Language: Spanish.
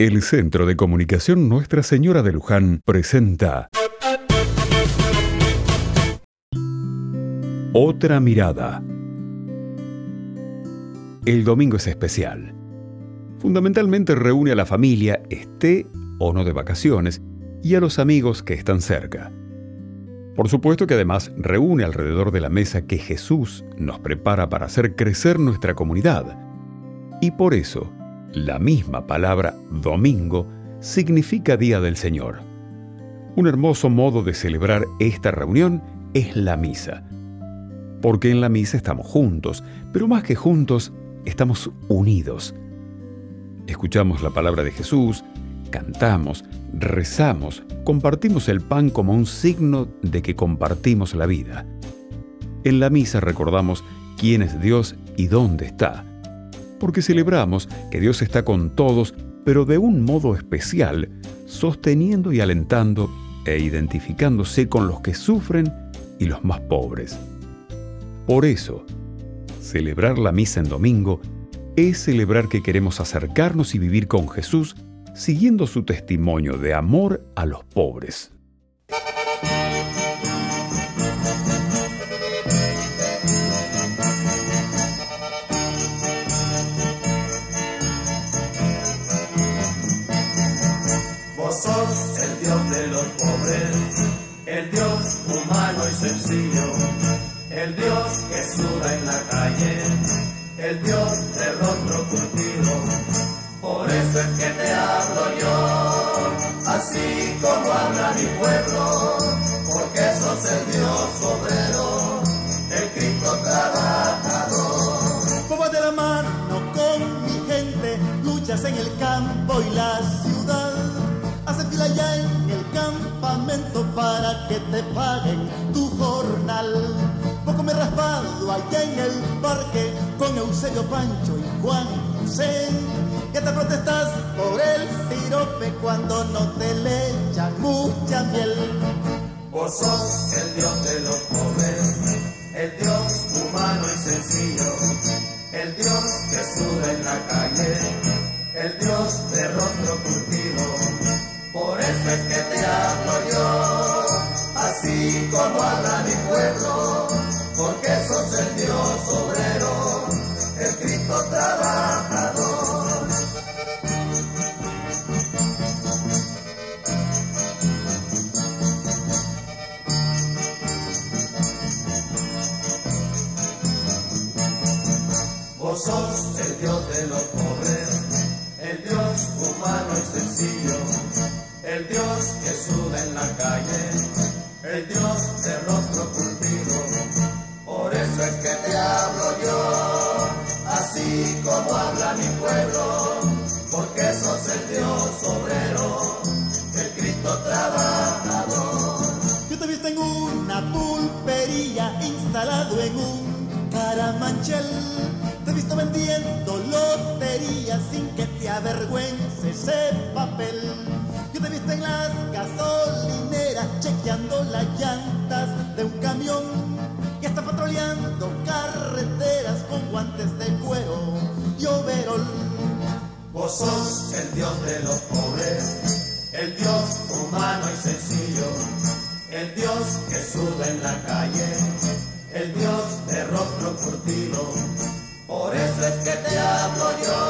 El Centro de Comunicación Nuestra Señora de Luján presenta Otra mirada. El domingo es especial. Fundamentalmente reúne a la familia, esté o no de vacaciones, y a los amigos que están cerca. Por supuesto que además reúne alrededor de la mesa que Jesús nos prepara para hacer crecer nuestra comunidad. Y por eso, la misma palabra domingo significa Día del Señor. Un hermoso modo de celebrar esta reunión es la misa. Porque en la misa estamos juntos, pero más que juntos, estamos unidos. Escuchamos la palabra de Jesús, cantamos, rezamos, compartimos el pan como un signo de que compartimos la vida. En la misa recordamos quién es Dios y dónde está porque celebramos que Dios está con todos, pero de un modo especial, sosteniendo y alentando e identificándose con los que sufren y los más pobres. Por eso, celebrar la misa en domingo es celebrar que queremos acercarnos y vivir con Jesús siguiendo su testimonio de amor a los pobres. De rostro curtido. Por eso es que te hablo yo, así como habla mi pueblo, porque sos el Dios obrero, el Cristo trabajador. Como de la mano con mi gente, luchas en el campo y la ciudad Hace fila ya en el campamento para que te paguen tu jornal. Poco me he raspado allá en el parque Eusebio Pancho y Juan José. Ya te protestas por el sirope cuando no te le echan mucha miel. Vos sos el Dios de los pobres, el Dios humano y sencillo, el Dios que sube en la calle, humano y sencillo el Dios que suda en la calle, el Dios de rostro curtido. Por eso es que te hablo yo, así como habla mi pueblo, porque sos el Dios obrero, el Cristo trabajador. Yo visto en una pulpería instalado en un caramanchel. He visto vendiendo loterías sin que te avergüence ese papel yo te viste en las gasolineras chequeando las llantas de un camión y hasta patroleando carreteras con guantes de cuero y overol. Vos sos el Dios de los pobres, el Dios humano y sencillo, el Dios que sube en la calle, el Dios de rostro curtido. Por eso es que te amo yo.